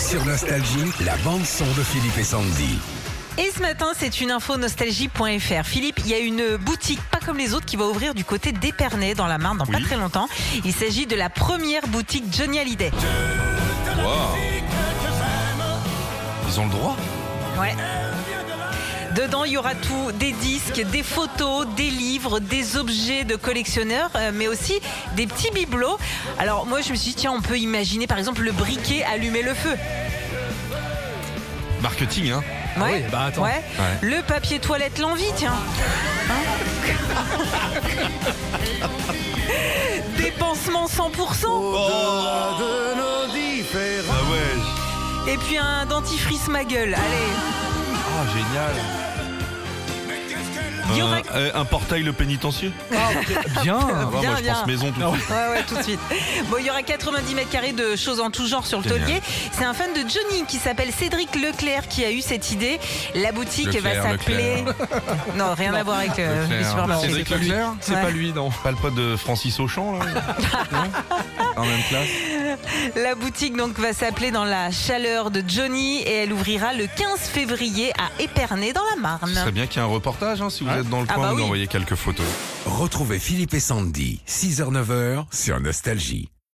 Sur Nostalgie, la bande-son de Philippe et Sandy. Et ce matin, c'est une info nostalgie.fr. Philippe, il y a une boutique pas comme les autres qui va ouvrir du côté d'Épernay dans la Marne dans pas Oui. très longtemps. Il s'agit de la première boutique Johnny Hallyday. Wow. Ils ont le droit? Ouais. Dedans, il y aura tout, des disques, des photos, des livres, des objets de collectionneurs, euh, mais aussi des petits bibelots. Alors moi, je me suis dit, tiens, on peut imaginer par exemple le briquet allumer le feu. Marketing, hein Ouais. bah attends. Ouais. Ouais. Le papier toilette l'envie, tiens. Hein Des pansements 100%. Ah ouais Et puis un dentifrice ma gueule. Allez. Ah génial Un- euh, un portail le pénitencier Bien. Bien, Ah, Moi je bien. pense maison tout de suite. Ouais, ouais, tout de suite. Bon, il y aura 90 mètres carrés de choses en tout genre sur le Génial. taulier. C'est un fan de Johnny qui s'appelle Cédric Leclerc qui a eu cette idée. La boutique Leclerc, va s'appeler. Non, rien à voir avec euh, les supermarchés. Cédric C'est pas lui. Leclerc C'est Ouais. pas lui, non. Pas le pote de Francis Auchan là Non En même classe La boutique donc va s'appeler dans la chaleur de Johnny et elle ouvrira le 15 février à Épernay dans la Ce Marne. serait bien qu'il y ait un reportage hein, si vous êtes dans le Ah coin, bah vous oui. envoyez quelques photos. Retrouvez Philippe et Sandy, 6h-9h sur Nostalgie.